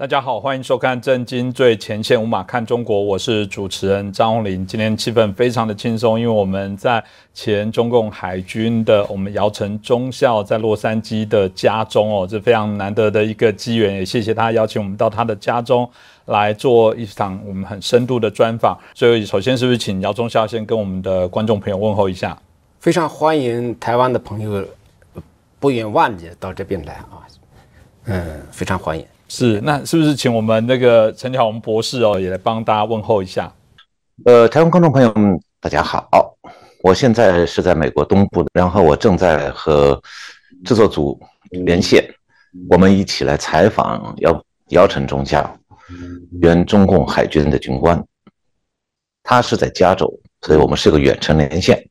大家好，欢迎收看《震惊最前线》，无马看中国，我是主持人张宏林。今天气氛非常的轻松，因为我们在前中共海军的我们姚晨中校在洛杉矶的家中哦，这非常难得的一个机缘，也谢谢他邀请我们到他的家中来做一场我们很深度的专访。所以，首先是不是请姚中校先跟我们的观众朋友问候一下？非常欢迎台湾的朋友不远万里到这边来啊，嗯，非常欢迎。是，那是不是请我们那个陈巧红博士哦，也来帮大家问候一下？呃，台湾观众朋友们，大家好，我现在是在美国东部，然后我正在和制作组连线，我们一起来采访姚姚晨中校，原中共海军的军官，他是在加州，所以我们是个远程连线。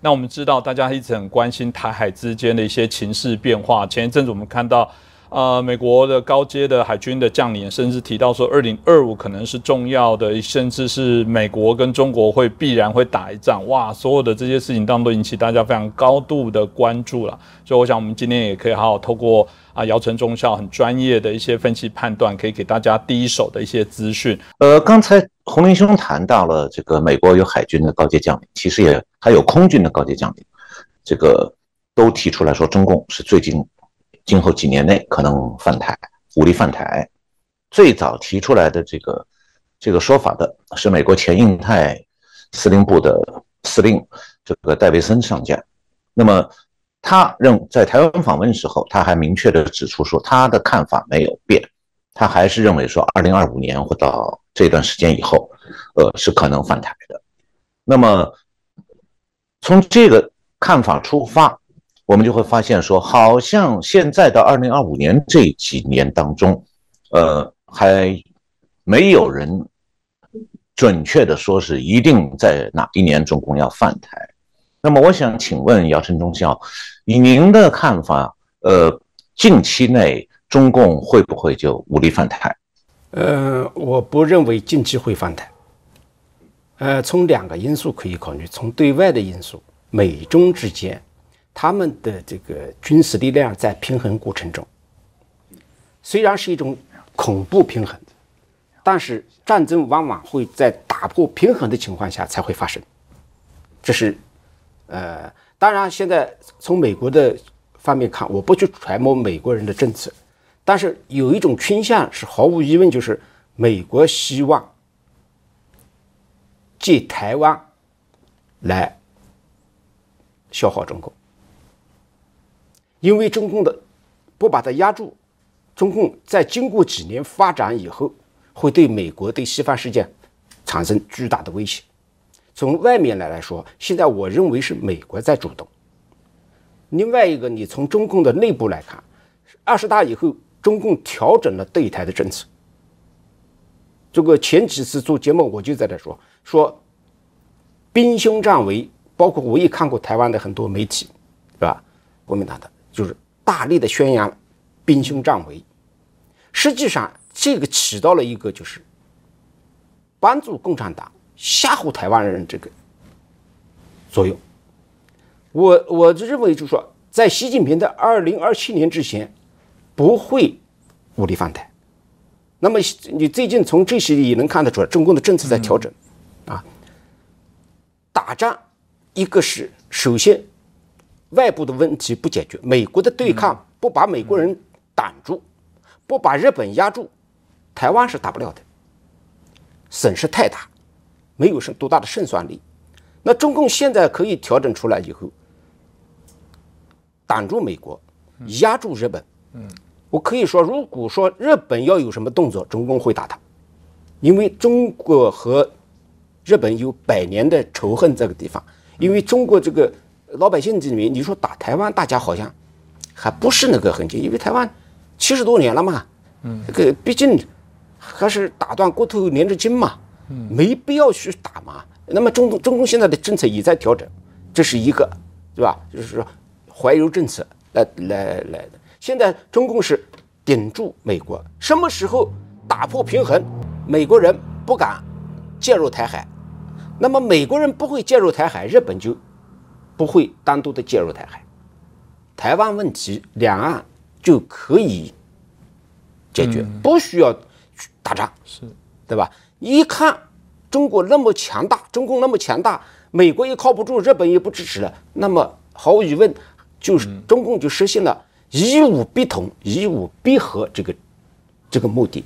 那我们知道大家一直很关心台海之间的一些情势变化，前一阵子我们看到。呃，美国的高阶的海军的将领甚至提到说，二零二五可能是重要的，甚至是美国跟中国会必然会打一仗。哇，所有的这些事情当中都引起大家非常高度的关注了。所以，我想我们今天也可以好好透过啊姚晨中校很专业的一些分析判断，可以给大家第一手的一些资讯。呃，刚才洪林兄谈到了这个美国有海军的高阶将领，其实也还有空军的高阶将领，这个都提出来说，中共是最近。今后几年内可能犯台，武力犯台。最早提出来的这个这个说法的是美国前印太司令部的司令这个戴维森上将。那么他认在台湾访问时候，他还明确的指出说，他的看法没有变，他还是认为说，二零二五年或到这段时间以后，呃，是可能犯台的。那么从这个看法出发。我们就会发现，说好像现在到二零二五年这几年当中，呃，还没有人准确的说是一定在哪一年中共要犯台。那么，我想请问姚晨中校，以您的看法，呃，近期内中共会不会就武力犯台？呃，我不认为近期会犯台。呃，从两个因素可以考虑，从对外的因素，美中之间。他们的这个军事力量在平衡过程中，虽然是一种恐怖平衡，但是战争往往会在打破平衡的情况下才会发生。这是，呃，当然现在从美国的方面看，我不去揣摩美国人的政策，但是有一种倾向是毫无疑问，就是美国希望借台湾来消耗中国。因为中共的不把它压住，中共在经过几年发展以后，会对美国、对西方世界产生巨大的威胁。从外面来来说，现在我认为是美国在主动。另外一个，你从中共的内部来看，二十大以后，中共调整了对台的政策。这个前几次做节目我就在这说说，兵凶战危，包括我也看过台湾的很多媒体，是吧？国民党的。就是大力的宣扬兵凶战危，实际上这个起到了一个就是帮助共产党吓唬台湾人这个作用。我我就认为，就是说，在习近平的二零二七年之前，不会武力犯台。那么你最近从这些也能看得出来，中共的政策在调整啊。打仗，一个是首先。外部的问题不解决，美国的对抗不把美国人挡住，不把日本压住，台湾是打不了的，损失太大，没有胜多大的胜算力。那中共现在可以调整出来以后，挡住美国，压住日本。嗯，我可以说，如果说日本要有什么动作，中共会打他，因为中国和日本有百年的仇恨，这个地方，因为中国这个。老百姓这里面，你说打台湾，大家好像还不是那个很近，因为台湾七十多年了嘛，嗯，这个毕竟还是打断骨头连着筋嘛，嗯，没必要去打嘛。那么中中共现在的政策也在调整，这是一个，对吧？就是说怀柔政策来来来的。现在中共是顶住美国，什么时候打破平衡，美国人不敢介入台海，那么美国人不会介入台海，日本就。不会单独的介入台海，台湾问题两岸就可以解决，不需要去打仗，是。对吧？一看中国那么强大，中共那么强大，美国也靠不住，日本也不支持了，那么毫无疑问，就是中共就实现了以武必统、以武必和这个这个目的。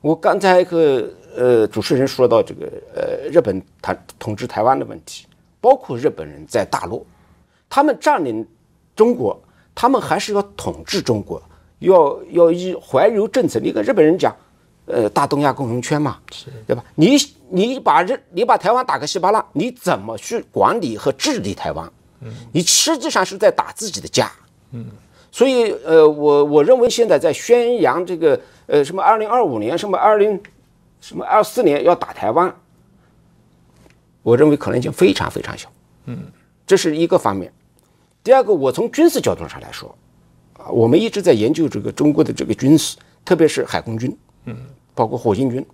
我刚才和呃主持人说到这个呃日本谈统治台湾的问题，包括日本人在大陆，他们占领中国，他们还是要统治中国，要要以怀柔政策。你跟日本人讲，呃，大东亚共荣圈嘛，对吧？你你把日你把台湾打个稀巴烂，你怎么去管理和治理台湾？你实际上是在打自己的家。嗯。所以，呃，我我认为现在在宣扬这个，呃，什么二零二五年，什么二零，什么二四年要打台湾，我认为可能性非常非常小。嗯，这是一个方面。第二个，我从军事角度上来说，啊，我们一直在研究这个中国的这个军事，特别是海空军，嗯，包括火星军。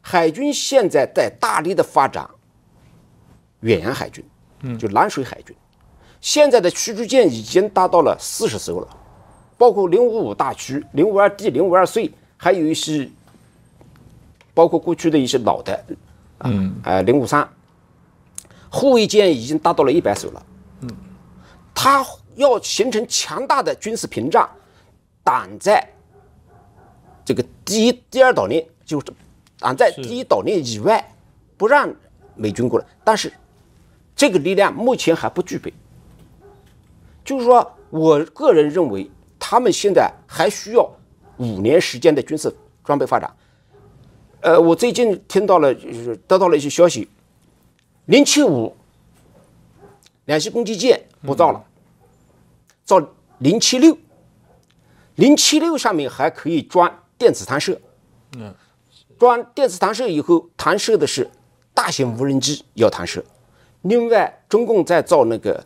海军现在在大力的发展远洋海军，嗯，就蓝水海军。现在的驱逐舰已经达到了四十艘了，包括零五五大驱、零五二 D、零五二 C，还有一些包括过去的一些老的，嗯，呃，零五三护卫舰已经达到了一百艘了。嗯，它要形成强大的军事屏障，挡在这个第一、第二岛链，就是挡在第一岛链以外，不让美军过来。但是这个力量目前还不具备。就是说，我个人认为，他们现在还需要五年时间的军事装备发展。呃，我最近听到了，就是得到了一些消息，零七五两栖攻击舰不造了，造零七六，零七六上面还可以装电子弹射。嗯，装电子弹射以后，弹射的是大型无人机要弹射。另外，中共在造那个。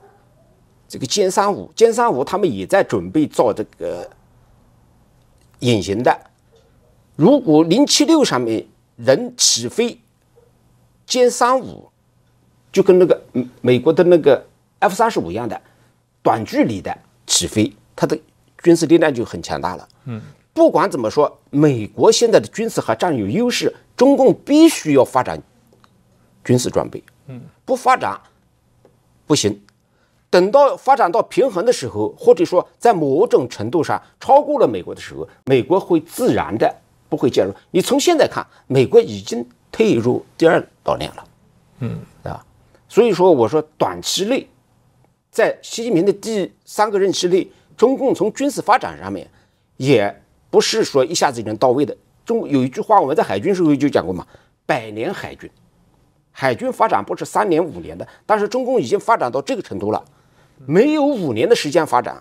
这个歼三五，歼三五他们也在准备造这个隐形的。如果零七六上面人起飞，歼三五就跟那个美国的那个 F 三十五一样的短距离的起飞，它的军事力量就很强大了。嗯，不管怎么说，美国现在的军事还占有优势，中共必须要发展军事装备。嗯，不发展不行。等到发展到平衡的时候，或者说在某种程度上超过了美国的时候，美国会自然的不会介入。你从现在看，美国已经退入第二岛链了，嗯，对吧？所以说，我说短期内，在习近平的第三个任期内，中共从军事发展上面，也不是说一下子就能到位的。中有一句话，我们在海军时候就讲过嘛，“百年海军”，海军发展不是三年五年的，但是中共已经发展到这个程度了。没有五年的时间发展，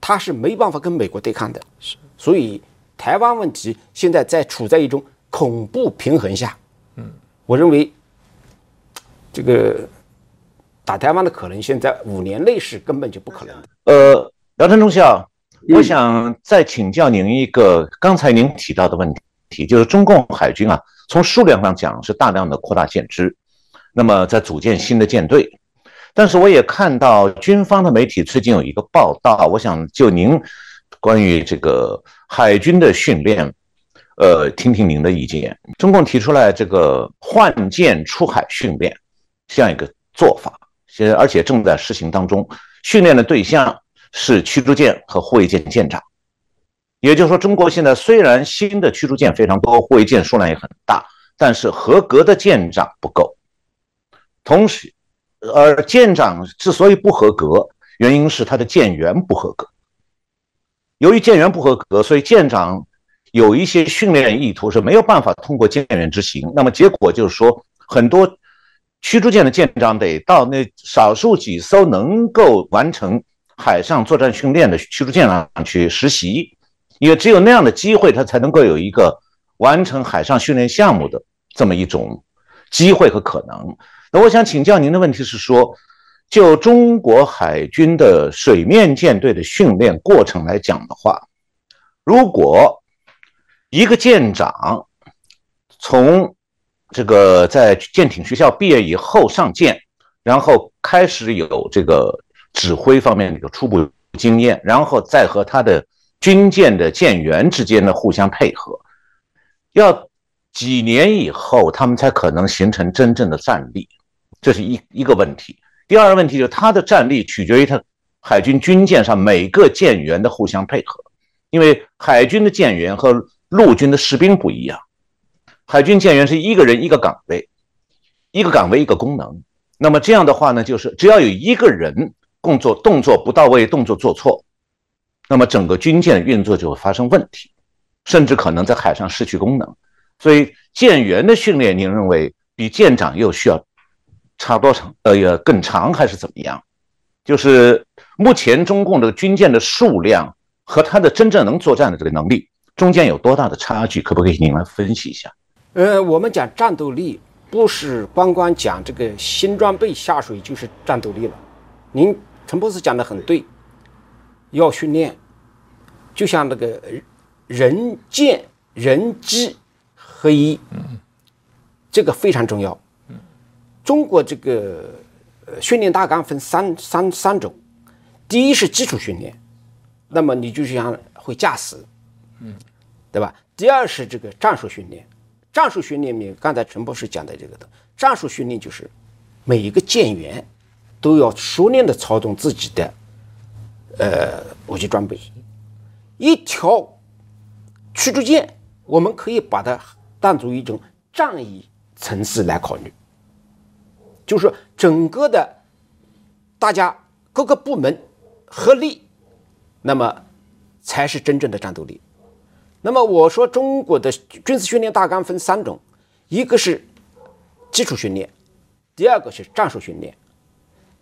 他是没办法跟美国对抗的。是，所以台湾问题现在在处在一种恐怖平衡下。嗯，我认为这个打台湾的可能性在五年内是根本就不可能的。呃，姚晨中校，我想再请教您一个刚才您提到的问题，就是中共海军啊，从数量上讲是大量的扩大舰只，那么在组建新的舰队。但是我也看到军方的媒体最近有一个报道，我想就您关于这个海军的训练，呃，听听您的意见。中共提出来这个换舰出海训练这样一个做法，现在而且正在实行当中。训练的对象是驱逐舰和护卫舰舰长，也就是说，中国现在虽然新的驱逐舰非常多，护卫舰数量也很大，但是合格的舰长不够，同时。而舰长之所以不合格，原因是他的舰员不合格。由于舰员不合格，所以舰长有一些训练意图是没有办法通过舰员执行。那么结果就是说，很多驱逐舰的舰长得到那少数几艘能够完成海上作战训练的驱逐舰上去实习，因为只有那样的机会，他才能够有一个完成海上训练项目的这么一种机会和可能。那我想请教您的问题是说，就中国海军的水面舰队的训练过程来讲的话，如果一个舰长从这个在舰艇学校毕业以后上舰，然后开始有这个指挥方面的一个初步经验，然后再和他的军舰的舰员之间的互相配合，要几年以后他们才可能形成真正的战力，这是一一个问题。第二个问题就是他的战力取决于他海军军舰上每个舰员的互相配合，因为海军的舰员和陆军的士兵不一样，海军舰员是一个人一个岗位，一个岗位一个功能。那么这样的话呢，就是只要有一个人工作动作不到位，动作做错，那么整个军舰运作就会发生问题，甚至可能在海上失去功能。所以舰员的训练，您认为比舰长又需要差多长？呃，也更长还是怎么样？就是目前中共的军舰的数量和它的真正能作战的这个能力中间有多大的差距？可不可以您来分析一下？呃，我们讲战斗力。不是光光讲这个新装备下水就是战斗力了。您陈博士讲的很对，要训练，就像那个人舰人机合一，这个非常重要。中国这个训练大纲分三三三种，第一是基础训练，那么你就像会驾驶，嗯，对吧？第二是这个战术训练。战术训练里面，刚才陈博士讲的这个的战术训练，就是每一个舰员都要熟练的操纵自己的呃武器装备。一条驱逐舰，我们可以把它当做一种战役层次来考虑，就是整个的大家各个部门合力，那么才是真正的战斗力。那么我说，中国的军事训练大纲分三种，一个是基础训练，第二个是战术训练。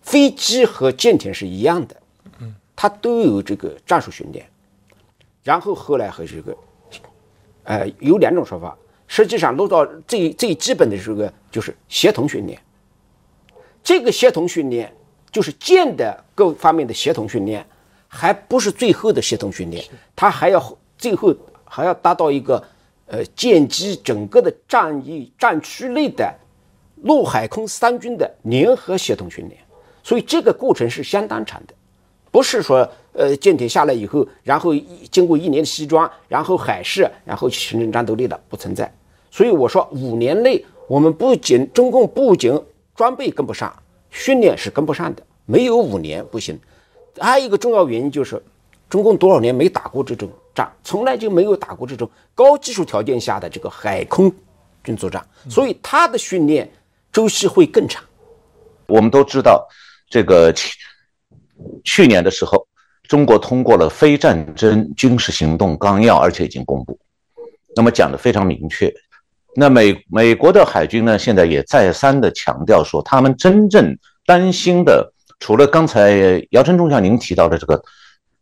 飞机和舰艇是一样的，它都有这个战术训练。然后后来和这个，呃，有两种说法。实际上落到最最基本的这个就是协同训练。这个协同训练就是舰的各方面的协同训练，还不是最后的协同训练，它还要最后。还要达到一个，呃，舰机整个的战役战区内的陆海空三军的联合协同训练，所以这个过程是相当长的，不是说呃舰艇下来以后，然后经过一年的西装，然后海试，然后形成战斗力的不存在。所以我说五年内我们不仅中共不仅装备跟不上，训练是跟不上的，没有五年不行。还有一个重要原因就是。中共多少年没打过这种仗，从来就没有打过这种高技术条件下的这个海空军作战，所以他的训练周期会更长。我们都知道，这个去去年的时候，中国通过了非战争军事行动纲要，而且已经公布，那么讲的非常明确。那美美国的海军呢，现在也再三的强调说，他们真正担心的，除了刚才姚晨中校您提到的这个。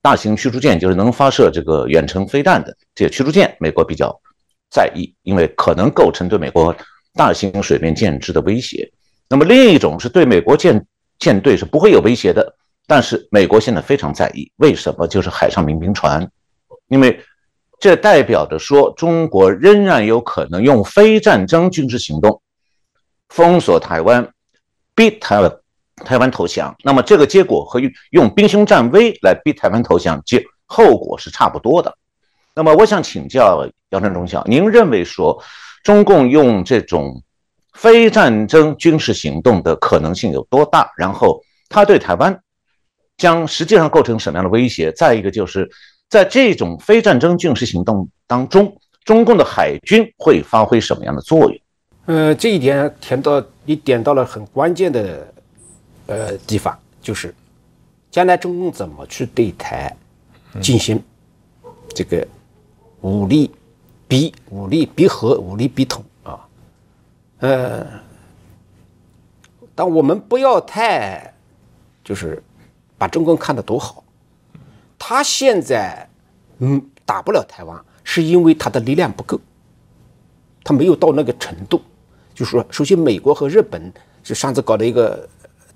大型驱逐舰就是能发射这个远程飞弹的这些驱逐舰，美国比较在意，因为可能构成对美国大型水面舰只的威胁。那么另一种是对美国舰舰队是不会有威胁的，但是美国现在非常在意，为什么？就是海上民兵船，因为这代表着说中国仍然有可能用非战争军事行动封锁台湾，逼台湾。台湾投降，那么这个结果和用用兵凶战危来逼台湾投降，结后果是差不多的。那么我想请教姚振中校，您认为说中共用这种非战争军事行动的可能性有多大？然后他对台湾将实际上构成什么样的威胁？再一个就是在这种非战争军事行动当中，中共的海军会发挥什么样的作用？呃，这一点填到你点到了很关键的。呃，地方就是将来中共怎么去对台进行这个武力逼、武力逼和、武力逼统啊？呃，但我们不要太就是把中共看得多好。他现在嗯打不了台湾，是因为他的力量不够，他没有到那个程度。就是说，首先美国和日本是上次搞的一个。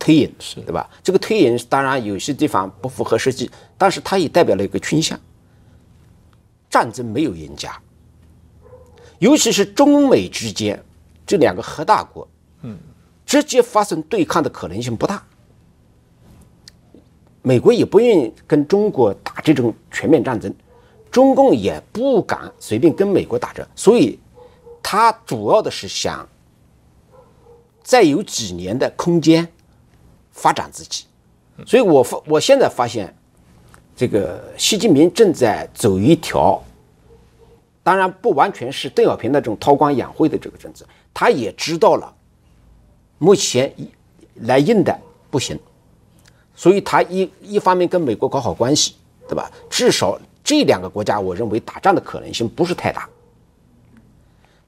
推演是对吧？这个推演当然有些地方不符合实际，但是它也代表了一个倾向。战争没有赢家，尤其是中美之间这两个核大国，嗯，直接发生对抗的可能性不大。美国也不愿意跟中国打这种全面战争，中共也不敢随便跟美国打仗，所以他主要的是想再有几年的空间发展自己。所以我发我现在发现，这个习近平正在走一条，当然不完全是邓小平那种韬光养晦的这个政策，他也知道了，目前来硬的不行。所以他一一方面跟美国搞好关系，对吧？至少这两个国家，我认为打仗的可能性不是太大。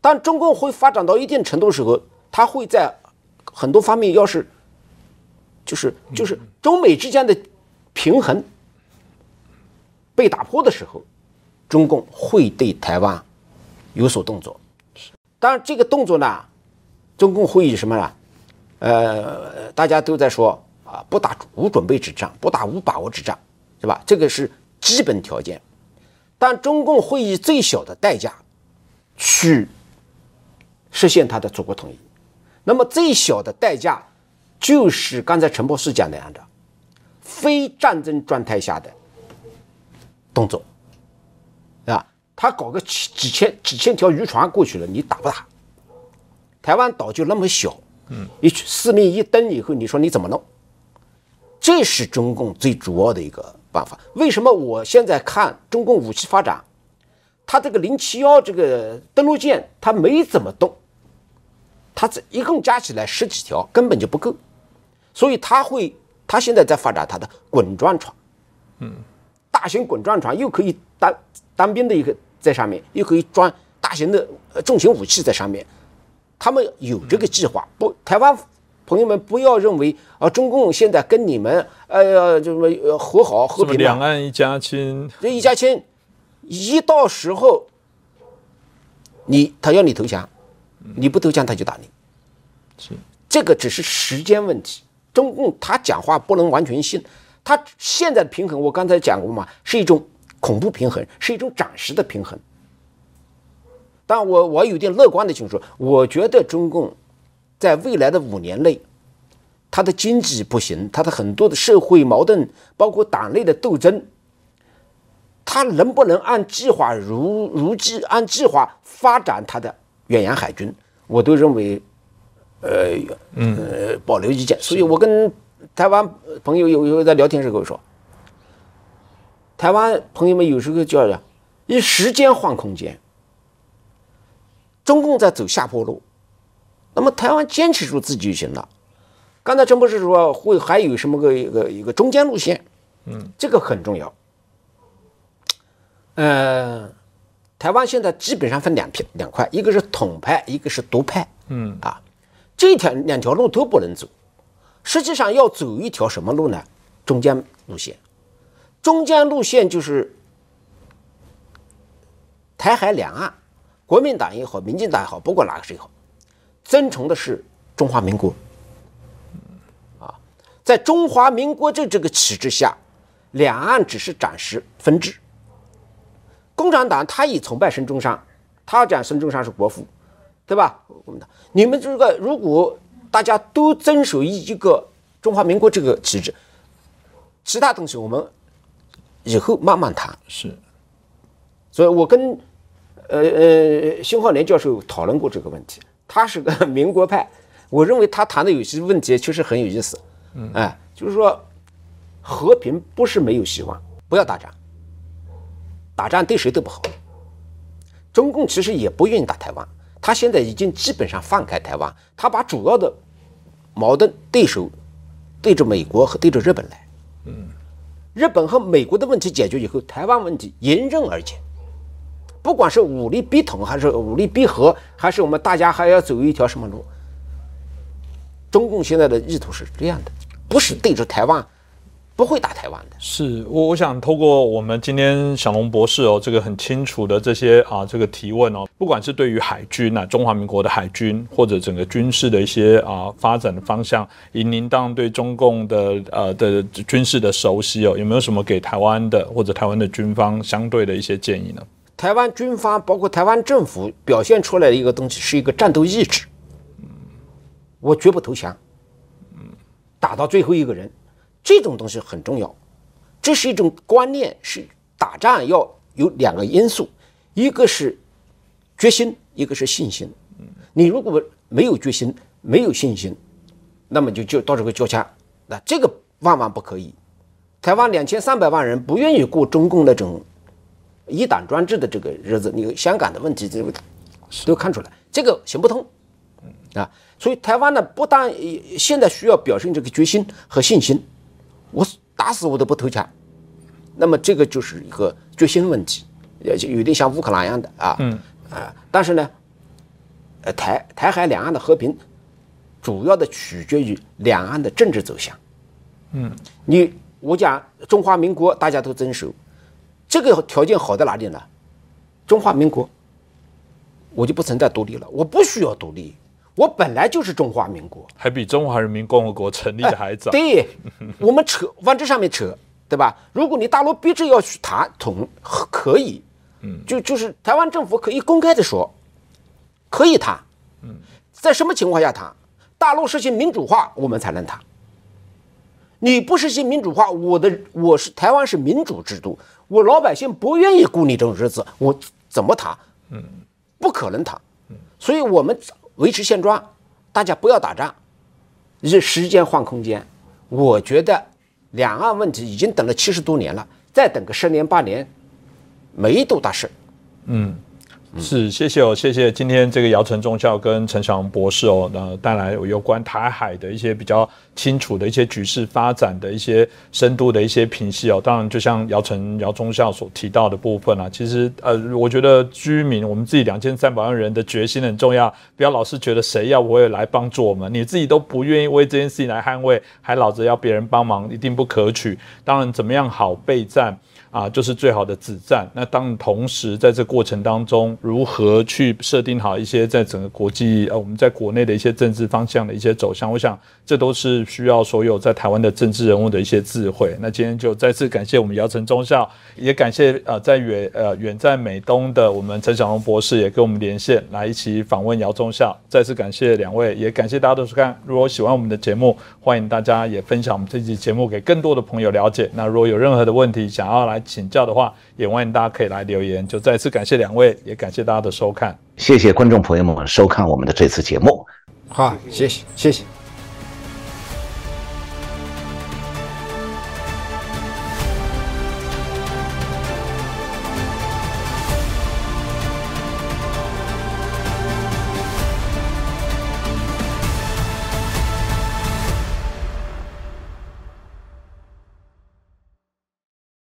当中共会发展到一定程度的时候，他会在很多方面，要是就是就是中美之间的平衡被打破的时候，中共会对台湾有所动作。当然，这个动作呢，中共会以什么呢？呃，大家都在说。啊，不打无准备之仗，不打无把握之仗，是吧？这个是基本条件。但中共会以最小的代价去实现他的祖国统一。那么最小的代价就是刚才陈博士讲那样的非战争状态下的动作，啊，他搞个几几千几千条渔船过去了，你打不打？台湾岛就那么小，嗯，一四面一登以后，你说你怎么弄？这是中共最主要的一个办法。为什么我现在看中共武器发展，它这个零七幺这个登陆舰它没怎么动，它这一共加起来十几条根本就不够，所以它会，它现在在发展它的滚装船，嗯，大型滚装船又可以单单兵的一个在上面，又可以装大型的重型武器在上面，他们有这个计划。不，台湾。朋友们，不要认为啊，中共现在跟你们哎呀，就什么和好和平两岸一家亲，这一家亲，一到时候，你他要你投降，你不投降他就打你，是这个只是时间问题。中共他讲话不能完全信，他现在的平衡我刚才讲过嘛，是一种恐怖平衡，是一种暂时的平衡。但我我有点乐观的情绪，我觉得中共。在未来的五年内，他的经济不行，他的很多的社会矛盾，包括党内的斗争，他能不能按计划如如计按计划发展他的远洋海军，我都认为，呃，呃，保留意见。所以我跟台湾朋友有有在聊天时候说，台湾朋友们有时候叫呀，以时间换空间，中共在走下坡路。那么台湾坚持住自己就行了。刚才陈博士说会还有什么个一个一个中间路线，嗯，这个很重要。呃，台湾现在基本上分两片两块，一个是统派，一个是独派，嗯啊，这条两条路都不能走。实际上要走一条什么路呢？中间路线。中间路线就是台海两岸，国民党也好，民进党也好，不管哪个谁好。尊崇的是中华民国，啊，在中华民国这这个旗帜下，两岸只是暂时分治。共产党他以崇拜孙中山，他讲孙中山是国父，对吧？我们的你们这个如果大家都遵守一个中华民国这个旗帜，其他东西我们以后慢慢谈。是，所以我跟呃呃辛浩年教授讨论过这个问题。他是个民国派，我认为他谈的有些问题确实很有意思。嗯，哎，就是说，和平不是没有希望，不要打仗，打仗对谁都不好。中共其实也不愿意打台湾，他现在已经基本上放开台湾，他把主要的矛盾对手对着美国和对着日本来。嗯，日本和美国的问题解决以后，台湾问题迎刃而解。不管是武力逼统，还是武力逼和，还是我们大家还要走一条什么路？中共现在的意图是这样的，不是对着台湾，不会打台湾的。是我我想透过我们今天小龙博士哦，这个很清楚的这些啊这个提问哦，不管是对于海军啊中华民国的海军，或者整个军事的一些啊发展的方向，以您当对中共的呃的军事的熟悉哦，有没有什么给台湾的或者台湾的军方相对的一些建议呢？台湾军方包括台湾政府表现出来的一个东西是一个战斗意志，我绝不投降，打到最后一个人，这种东西很重要。这是一种观念，是打仗要有两个因素，一个是决心，一个是信心。你如果没有决心，没有信心，那么就就到这个交枪，那这个万万不可以。台湾两千三百万人不愿意过中共那种一党专制的这个日子，你香港的问题这个都看出来，这个行不通啊。所以台湾呢，不但呃现在需要表现这个决心和信心，我打死我都不投降。那么这个就是一个决心问题，也有点像乌克兰一样的啊，嗯啊，但是呢，呃台台海两岸的和平，主要的取决于两岸的政治走向。嗯，你我讲中华民国大家都遵守，这个条件好在哪里呢？中华民国，我就不存在独立了，我不需要独立，我本来就是中华民国。还比中华人民共和国成立的还早。对，我们扯 往这上面扯，对吧？如果你大陆逼着要去谈统，可以，嗯，就就是台湾政府可以公开的说，可以谈，嗯，在什么情况下谈？大陆实行民主化，我们才能谈。你不实行民主化，我的我是台湾是民主制度，我老百姓不愿意过你这种日子，我怎么谈？嗯，不可能谈。所以我们维持现状，大家不要打仗，是时间换空间。我觉得两岸问题已经等了七十多年了，再等个十年八年，没多大事。是，谢谢哦，谢谢今天这个姚晨中校跟陈翔博士哦，那带来有关台海的一些比较清楚的一些局势发展的一些深度的一些评析哦。当然，就像姚晨姚中校所提到的部分啊，其实呃，我觉得居民我们自己两千三百万人的决心很重要，不要老是觉得谁要不会来帮助我们，你自己都不愿意为这件事情来捍卫，还老着要别人帮忙，一定不可取。当然，怎么样好备战？啊，就是最好的子战。那当同时在这过程当中，如何去设定好一些在整个国际呃我们在国内的一些政治方向的一些走向，我想这都是需要所有在台湾的政治人物的一些智慧。那今天就再次感谢我们姚晨中校，也感谢呃在远呃远在美东的我们陈小龙博士也跟我们连线来一起访问姚中校。再次感谢两位，也感谢大家的收看。如果喜欢我们的节目，欢迎大家也分享我们这期节目给更多的朋友了解。那如果有任何的问题想要来请教的话，也欢迎大家可以来留言。就再次感谢两位，也感谢大家的收看。谢谢观众朋友们收看我们的这次节目。好，谢谢，谢谢。